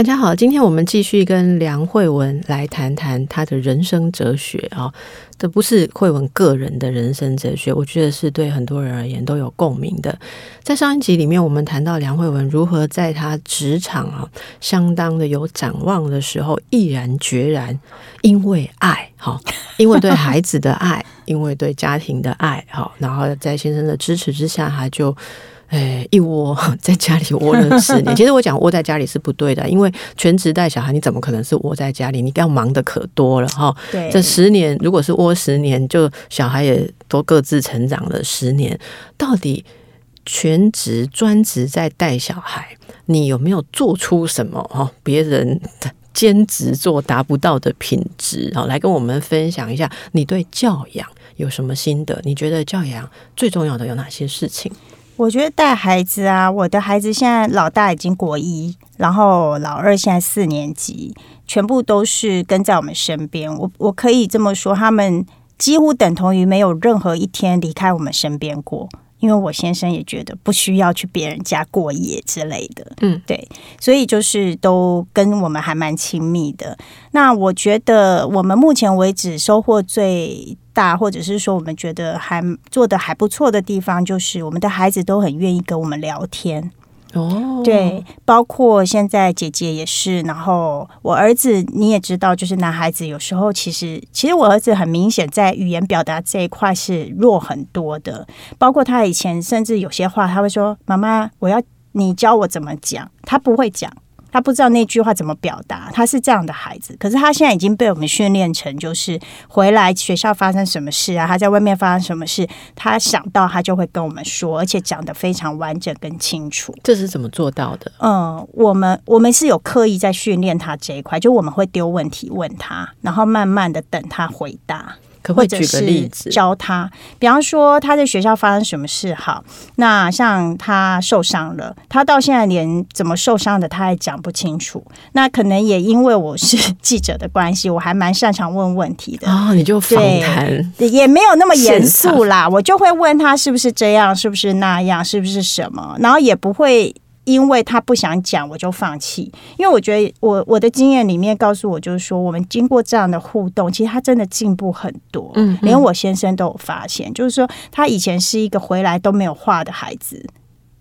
大家好，今天我们继续跟梁慧文来谈谈她的人生哲学啊。这不是惠文个人的人生哲学，我觉得是对很多人而言都有共鸣的。在上一集里面，我们谈到梁慧文如何在她职场啊相当的有展望的时候，毅然决然，因为爱哈，因为对孩子的爱，因为对家庭的爱哈，然后在先生的支持之下，他就。哎，一窝 在家里窝了十年。其实我讲窝在家里是不对的，因为全职带小孩，你怎么可能是窝在家里？你要忙的可多了哈。对，这十年如果是窝十年，就小孩也都各自成长了十年。到底全职专职在带小孩，你有没有做出什么哈？别人兼职做达不到的品质好？来跟我们分享一下，你对教养有什么心得？你觉得教养最重要的有哪些事情？我觉得带孩子啊，我的孩子现在老大已经国一，然后老二现在四年级，全部都是跟在我们身边。我我可以这么说，他们几乎等同于没有任何一天离开我们身边过。因为我先生也觉得不需要去别人家过夜之类的，嗯，对，所以就是都跟我们还蛮亲密的。那我觉得我们目前为止收获最大，或者是说我们觉得还做的还不错的地方，就是我们的孩子都很愿意跟我们聊天。哦，对，包括现在姐姐也是，然后我儿子你也知道，就是男孩子有时候其实，其实我儿子很明显在语言表达这一块是弱很多的，包括他以前甚至有些话他会说：“妈妈，我要你教我怎么讲。”他不会讲。他不知道那句话怎么表达，他是这样的孩子。可是他现在已经被我们训练成，就是回来学校发生什么事啊，他在外面发生什么事，他想到他就会跟我们说，而且讲得非常完整跟清楚。这是怎么做到的？嗯，我们我们是有刻意在训练他这一块，就我们会丢问题问他，然后慢慢的等他回答。可不可以举个例子教他？比方说他在学校发生什么事？好，那像他受伤了，他到现在连怎么受伤的他还讲不清楚。那可能也因为我是记者的关系，我还蛮擅长问问题的啊、哦。你就访谈，也没有那么严肃啦。我就会问他是不是这样，是不是那样，是不是什么，然后也不会。因为他不想讲，我就放弃。因为我觉得我我的经验里面告诉我，就是说我们经过这样的互动，其实他真的进步很多。嗯，连我先生都有发现，就是说他以前是一个回来都没有话的孩子，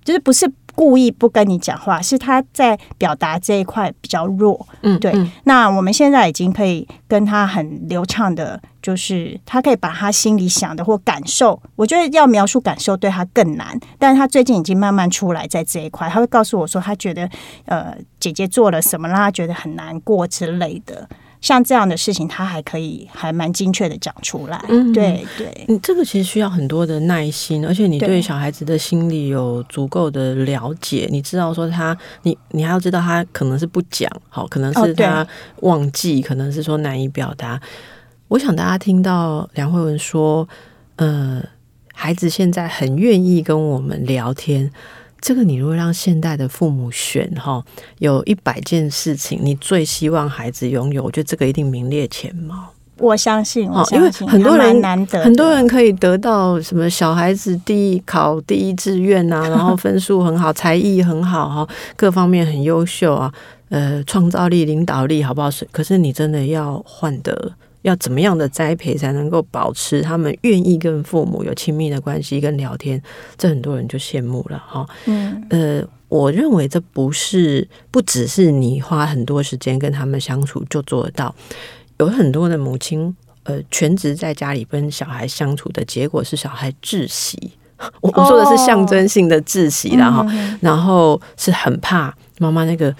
就是不是。故意不跟你讲话，是他在表达这一块比较弱。嗯，对。那我们现在已经可以跟他很流畅的，就是他可以把他心里想的或感受，我觉得要描述感受对他更难。但是他最近已经慢慢出来，在这一块，他会告诉我说，他觉得呃姐姐做了什么让他觉得很难过之类的。像这样的事情，他还可以还蛮精确的讲出来。嗯，对对，你这个其实需要很多的耐心，而且你对小孩子的心理有足够的了解，你知道说他，你你还要知道他可能是不讲，好，可能是他忘记，可能是说难以表达。我想大家听到梁慧文说，呃，孩子现在很愿意跟我们聊天。这个你如果让现代的父母选哈，有一百件事情，你最希望孩子拥有，我觉得这个一定名列前茅。我相信，我因为很多人难得，很多人可以得到什么小孩子第一考第一志愿啊，然后分数很好，才艺很好哈，各方面很优秀啊，呃，创造力、领导力好不好？可是你真的要换得。要怎么样的栽培才能够保持他们愿意跟父母有亲密的关系跟聊天？这很多人就羡慕了哈。嗯，呃，我认为这不是不只是你花很多时间跟他们相处就做得到。有很多的母亲，呃，全职在家里跟小孩相处的结果是小孩窒息。我我说的是象征性的窒息，然后然后是很怕妈妈那个。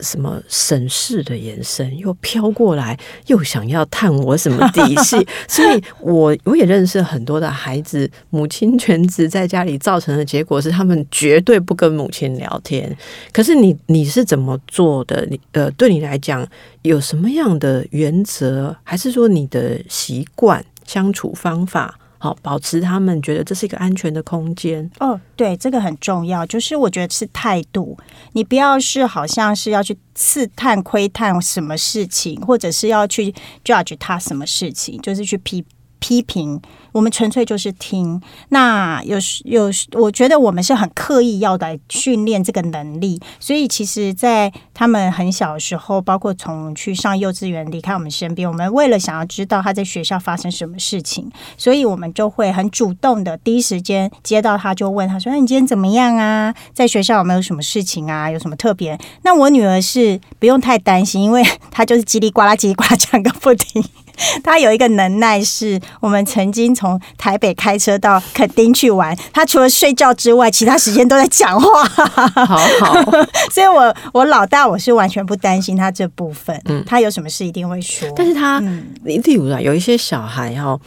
什么审视的眼神，又飘过来，又想要探我什么底细。所以我我也认识很多的孩子，母亲全职在家里造成的结果是，他们绝对不跟母亲聊天。可是你你是怎么做的？你呃，对你来讲有什么样的原则，还是说你的习惯相处方法？好，保持他们觉得这是一个安全的空间。哦，对，这个很重要。就是我觉得是态度，你不要是好像是要去刺探、窥探什么事情，或者是要去 judge 他什么事情，就是去批批评。我们纯粹就是听，那有时有时，我觉得我们是很刻意要来训练这个能力。所以其实，在他们很小的时候，包括从去上幼稚园离开我们身边，我们为了想要知道他在学校发生什么事情，所以我们就会很主动的第一时间接到他，就问他说：“那你今天怎么样啊？在学校有没有什么事情啊？有什么特别？”那我女儿是不用太担心，因为她就是叽里呱啦、叽里呱啦讲个不停。她有一个能耐，是我们曾经。从台北开车到垦丁去玩，他除了睡觉之外，其他时间都在讲话。好好，所以我我老大我是完全不担心他这部分。嗯，他有什么事一定会说。但是他，例如啊，有一些小孩哈，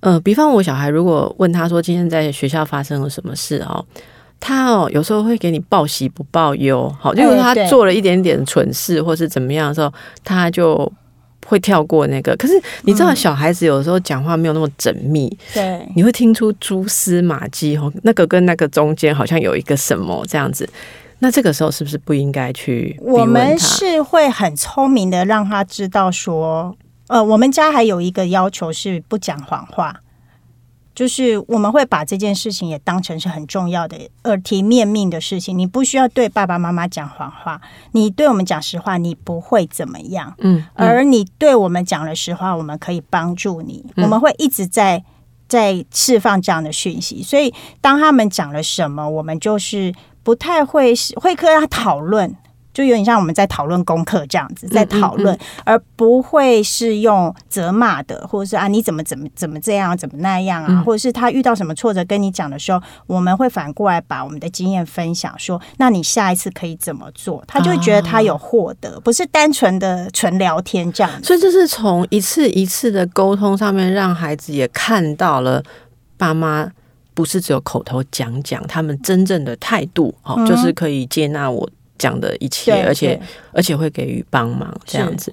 呃，比方我小孩如果问他说今天在学校发生了什么事哦，他哦有时候会给你报喜不报忧。好，就是他做了一点点蠢事或是怎么样的时候，他就。会跳过那个，可是你知道小孩子有时候讲话没有那么缜密，对、嗯，你会听出蛛丝马迹哦，那个跟那个中间好像有一个什么这样子，那这个时候是不是不应该去？我们是会很聪明的让他知道说，呃，我们家还有一个要求是不讲谎话。就是我们会把这件事情也当成是很重要的耳提面命的事情。你不需要对爸爸妈妈讲谎话，你对我们讲实话，你不会怎么样。嗯，而你对我们讲了实话，我们可以帮助你。我们会一直在在释放这样的讯息。所以当他们讲了什么，我们就是不太会会跟他讨论。就有点像我们在讨论功课这样子，在讨论，而不会是用责骂的，或者是啊你怎么怎么怎么这样，怎么那样啊，或者是他遇到什么挫折跟你讲的时候，我们会反过来把我们的经验分享，说那你下一次可以怎么做？他就会觉得他有获得，不是单纯的纯聊天这样子。所以这是从一次一次的沟通上面，让孩子也看到了爸妈不是只有口头讲讲，他们真正的态度，哦，就是可以接纳我。讲的一切，而且而且会给予帮忙这样子。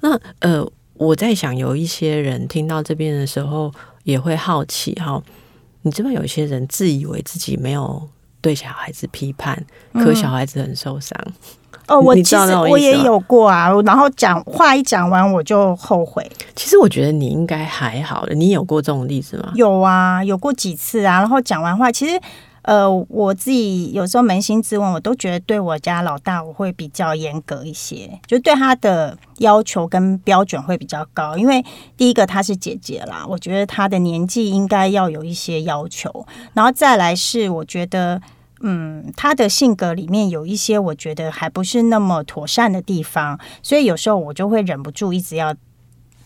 那呃，我在想，有一些人听到这边的时候，也会好奇哈。你知道，有一些人自以为自己没有对小孩子批判，嗯、可小孩子很受伤。哦，我其实我也有过啊。然后讲话一讲完，我就后悔。其实我觉得你应该还好的。你有过这种例子吗？有啊，有过几次啊。然后讲完话，其实。呃，我自己有时候扪心自问，我都觉得对我家老大我会比较严格一些，就对他的要求跟标准会比较高。因为第一个他是姐姐啦，我觉得他的年纪应该要有一些要求，然后再来是我觉得，嗯，他的性格里面有一些我觉得还不是那么妥善的地方，所以有时候我就会忍不住一直要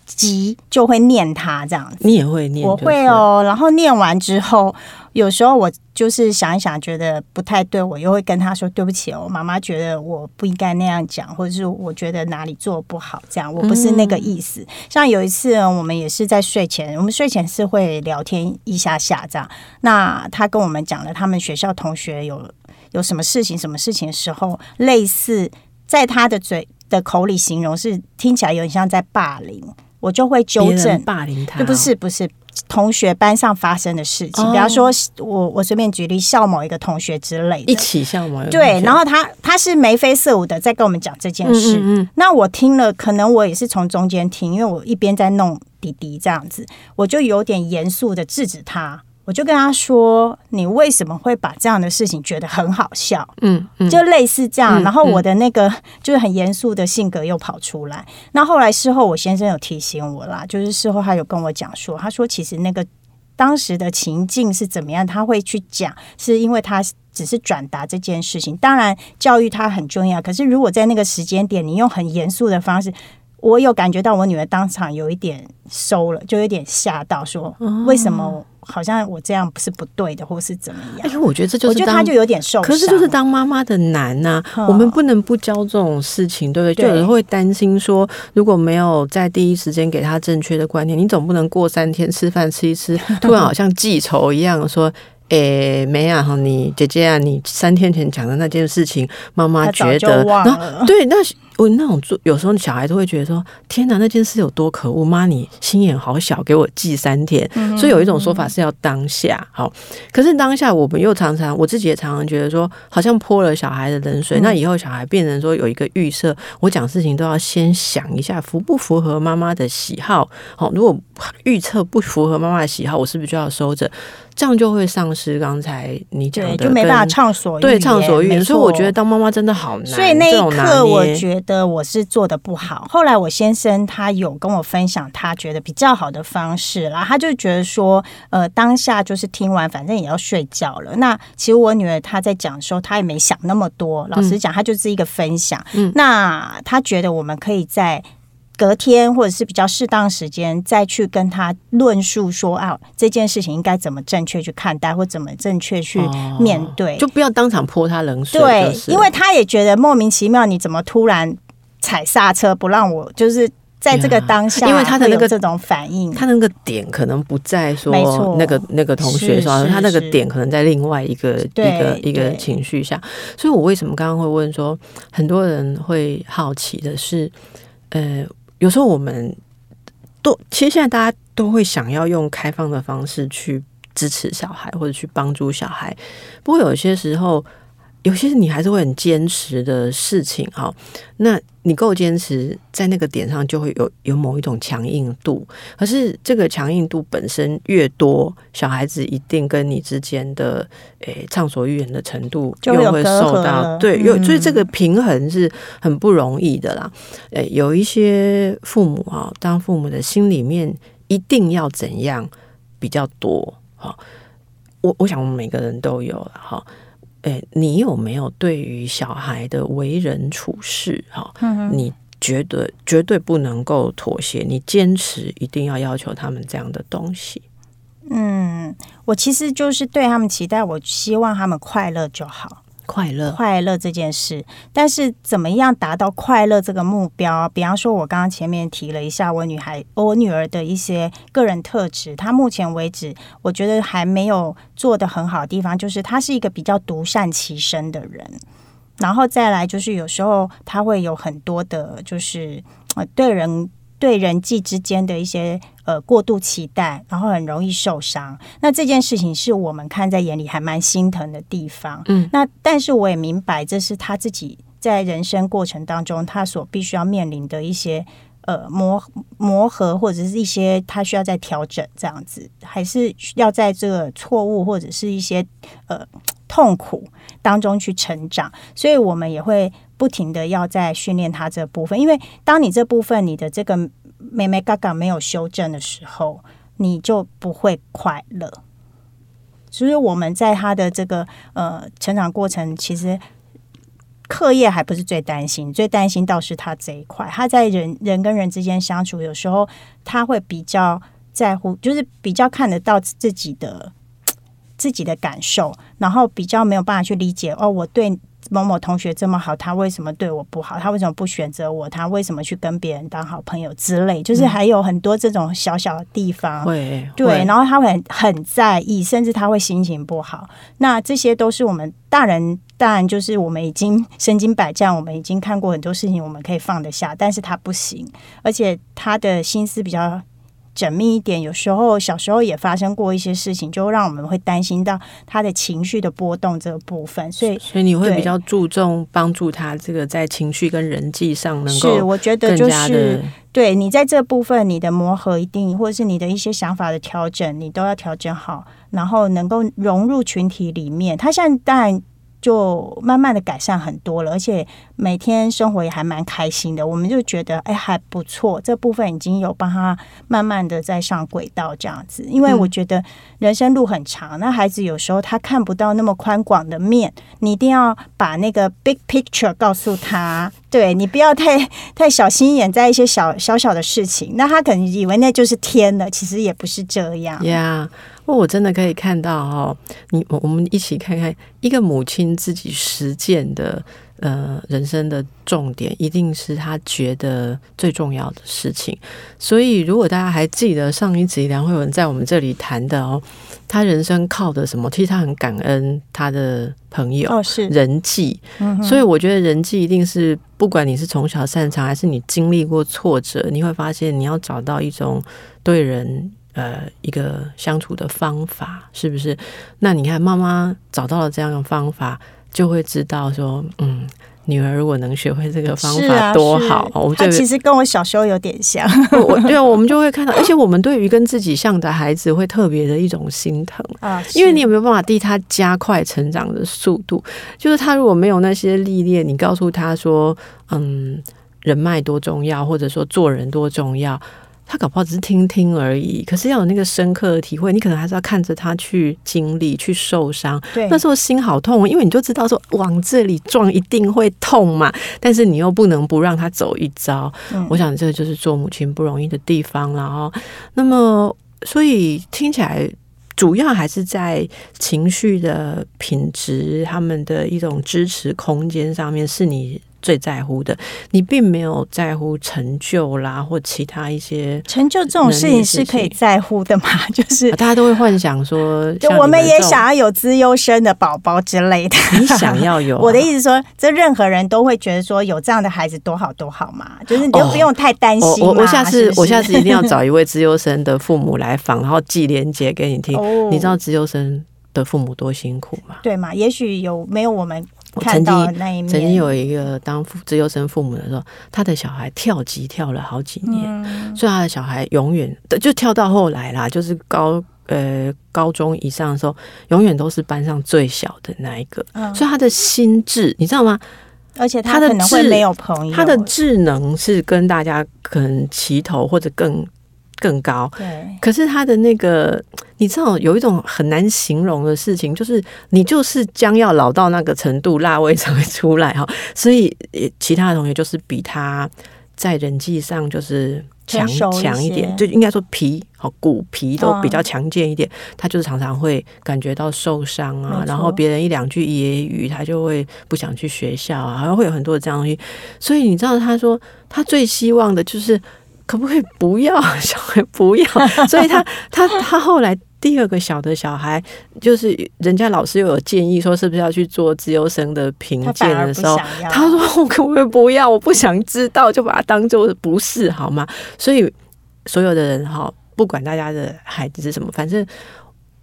急，就会念他这样子。你也会念？我会哦。然后念完之后。有时候我就是想一想，觉得不太对，我又会跟他说对不起哦，妈妈觉得我不应该那样讲，或者是我觉得哪里做不好，这样我不是那个意思。嗯、像有一次，我们也是在睡前，我们睡前是会聊天一下下这样。那他跟我们讲了他们学校同学有有什么事情、什么事情的时候，类似在他的嘴的口里形容是听起来有点像在霸凌，我就会纠正。霸凌他、不是不是。同学班上发生的事情，比方说，我我随便举例，笑某一个同学之类的，一起笑某一个对，然后他他是眉飞色舞的在跟我们讲这件事，嗯嗯嗯，那我听了，可能我也是从中间听，因为我一边在弄弟弟这样子，我就有点严肃的制止他。我就跟他说：“你为什么会把这样的事情觉得很好笑？”嗯，嗯就类似这样。然后我的那个就是很严肃的性格又跑出来。那后来事后，我先生有提醒我啦，就是事后他有跟我讲说，他说其实那个当时的情境是怎么样，他会去讲，是因为他只是转达这件事情。当然，教育他很重要，可是如果在那个时间点，你用很严肃的方式。我有感觉到我女儿当场有一点收了，就有点吓到，说为什么好像我这样不是不对的，或是怎么样？哎呦，我觉得这就是我觉得他就有点受伤。可是就是当妈妈的难呐、我们不能不教这种事情，对不对？对，就有人会担心说，如果没有在第一时间给他正确的观念，你总不能过三天吃饭吃一吃，突然好像记仇一样说。诶、欸，没啊，你姐姐啊，你三天前讲的那件事情，妈妈觉得，然后对，那我那种做，有时候小孩都会觉得说，天哪，那件事有多可恶，妈你心眼好小，给我记三天。嗯、所以有一种说法是要当下好，可是当下我们又常常，我自己也常常觉得说，好像泼了小孩的冷水，嗯、那以后小孩变成说有一个预设，我讲事情都要先想一下符不符合妈妈的喜好，好，如果预测不符合妈妈的喜好，我是不是就要收着？这样就会丧失刚才你讲的，就没办法畅所欲对畅所欲言。所以我觉得当妈妈真的好难。所以那一刻，我觉得我是做的不好。后来我先生他有跟我分享他觉得比较好的方式啦，他就觉得说，呃，当下就是听完，反正也要睡觉了。那其实我女儿她在讲的时候，她也没想那么多。老实讲，她就是一个分享。嗯，那她觉得我们可以在。隔天或者是比较适当时间再去跟他论述说啊，这件事情应该怎么正确去看待，或怎么正确去面对，哦，就不要当场泼他冷水。对，因为他也觉得莫名其妙，你怎么突然踩刹车不让我，就是在这个当下，因为他的那个这种反应，他那个点可能不在说那个那个同学说，他那个点可能在另外一个一个一个情绪下。所以我为什么刚刚会问说，很多人会好奇的是，呃。有时候我们都其实现在大家都会想要用开放的方式去支持小孩或者去帮助小孩，不过有些时候。有些你还是会很坚持的事情，哈，那你够坚持，在那个点上就会有有某一种强硬度。可是这个强硬度本身越多，小孩子一定跟你之间的诶畅所欲言的程度又会受到对，有所以这个平衡是很不容易的啦。诶，有一些父母啊，当父母的心里面一定要怎样比较多？哈，我我想我们每个人都有了哈。哎，你有没有对于小孩的为人处事，哈，你觉得绝对不能够妥协，你坚持一定要要求他们这样的东西？嗯，我其实就是对他们期待，我希望他们快乐就好。快乐，快乐这件事，但是怎么样达到快乐这个目标？比方说，我刚刚前面提了一下我女孩、我女儿的一些个人特质，她目前为止，我觉得还没有做得很好的地方，就是她是一个比较独善其身的人，然后再来就是有时候她会有很多的，就是呃对人。对人际之间的一些呃过度期待，然后很容易受伤。那这件事情是我们看在眼里还蛮心疼的地方。嗯，那但是我也明白，这是他自己在人生过程当中他所必须要面临的一些呃磨磨合，或者是一些他需要再调整这样子，还是要在这个错误或者是一些呃痛苦当中去成长。所以我们也会。不停的要在训练他这部分，因为当你这部分你的这个眉眉角角没有修正的时候，你就不会快乐。所以我们在他的这个呃成长过程，其实课业还不是最担心，最担心倒是他这一块。他在人人跟人之间相处，有时候他会比较在乎，就是比较看得到自己的自己的感受，然后比较没有办法去理解哦，我对。某某同学这么好，他为什么对我不好？他为什么不选择我？他为什么去跟别人当好朋友之类？就是还有很多这种小小的地方，会对，然后他会很很在意，甚至他会心情不好。那这些都是我们大人，当然就是我们已经身经百战，我们已经看过很多事情，我们可以放得下，但是他不行，而且他的心思比较。缜密一点，有时候小时候也发生过一些事情，就让我们会担心到他的情绪的波动这个部分。所以，所以你会比较注重帮助他这个在情绪跟人际上能够是，我觉得就是对你在这部分你的磨合一定，或者是你的一些想法的调整，你都要调整好，然后能够融入群体里面。他现在当然。就慢慢的改善很多了，而且每天生活也还蛮开心的。我们就觉得，哎，还不错，这部分已经有帮他慢慢的在上轨道这样子。因为我觉得人生路很长，那孩子有时候他看不到那么宽广的面，你一定要把那个 big picture 告诉他。对，你不要太太小心眼在一些小小小的事情，那他可能以为那就是天了，其实也不是这样。不过我真的可以看到哦，你我我们一起看看一个母亲自己实践的。呃，人生的重点一定是她觉得最重要的事情。所以，如果大家还记得上一集梁慧文在我们这里谈的哦，她人生靠的什么？其实她很感恩她的朋友哦，是人际。嗯、所以，我觉得人际一定是不管你是从小擅长，还是你经历过挫折，你会发现你要找到一种对人呃一个相处的方法，是不是？那你看，妈妈找到了这样的方法。就会知道说，嗯，女儿如果能学会这个方法多好。我们他其实跟我小时候有点像，我对啊，我们就 会看到，而且我们对于跟自己像的孩子会特别的一种心疼啊，因为你有没有办法替他加快成长的速度？就是他如果没有那些历练，你告诉他说，嗯，人脉多重要，或者说做人多重要。他搞不好只是听听而已，可是要有那个深刻的体会，你可能还是要看着他去经历、去受伤。对，那时候心好痛，因为你就知道说往这里撞一定会痛嘛，但是你又不能不让他走一遭。嗯，我想这个就是做母亲不容易的地方了哦。那么，所以听起来主要还是在情绪的品质、他们的一种支持空间上面，是你。最在乎的，你并没有在乎成就啦，或其他一些成就这种事情是可以在乎的嘛？就是大家都会幻想说，就我们也想要有资优生的宝宝之类的。你想要有、啊？我的意思说，这任何人都会觉得说，有这样的孩子多好多好嘛。就是你就不用太担心、哦。我我下次我下次一定要找 一位资优生的父母来访，然后寄连结给你听。哦、你知道资优生的父母多辛苦嘛？对嘛？也许有没有我们。我曾经曾经有一个当父自由生父母的时候，他的小孩跳级跳了好几年，嗯、所以他的小孩永远就跳到后来啦，就是高呃高中以上的时候，永远都是班上最小的那一个，嗯、所以他的心智你知道吗？而且他可能会没有朋友，他的智能是跟大家可能齐头或者更。更高，对。可是他的那个，你知道有一种很难形容的事情，就是你就是将要老到那个程度，辣味才会出来哈。所以，其他的同学就是比他在人际上就是强强一点，就应该说皮和骨皮都比较强健一点。他就是常常会感觉到受伤啊，然后别人一两句揶揄，他就会不想去学校啊，好像会有很多的这样东西。所以你知道，他说他最希望的就是。可不可以不要小孩不要？所以他他他后来第二个小的小孩，就是人家老师又有建议说，是不是要去做资优生的评鉴的时候，他，他说我可不可以不要？我不想知道，就把它当做不是好吗？所以所有的人哈，不管大家的孩子是什么，反正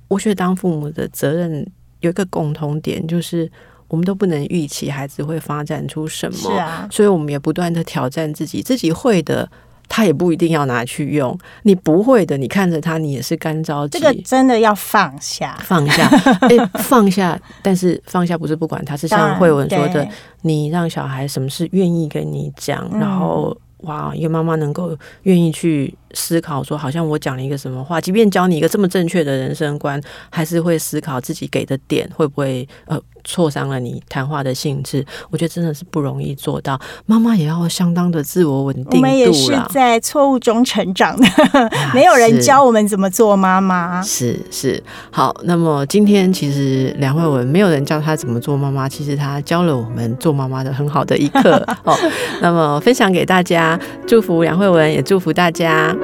我觉得当父母的责任有一个共同点，就是我们都不能预期孩子会发展出什么，是啊，所以我们也不断的挑战自己，自己会的。他也不一定要拿去用，你不会的，你看着他，你也是干着急。这个真的要放下，放下，哎、欸，放下。但是放下不是不管他，是像慧文说的，你让小孩什么事愿意跟你讲，嗯、然后哇，一个妈妈能够愿意去思考，说好像我讲了一个什么话，即便教你一个这么正确的人生观，还是会思考自己给的点会不会呃。挫伤了你谈话的兴致，我觉得真的是不容易做到。妈妈也要相当的自我稳定度。我们也是在错误中成长的，啊、没有人教我们怎么做妈妈。是是，好。那么今天其实梁慧文没有人教她怎么做妈妈，其实她教了我们做妈妈的很好的一课 哦。那么分享给大家，祝福梁慧文，也祝福大家。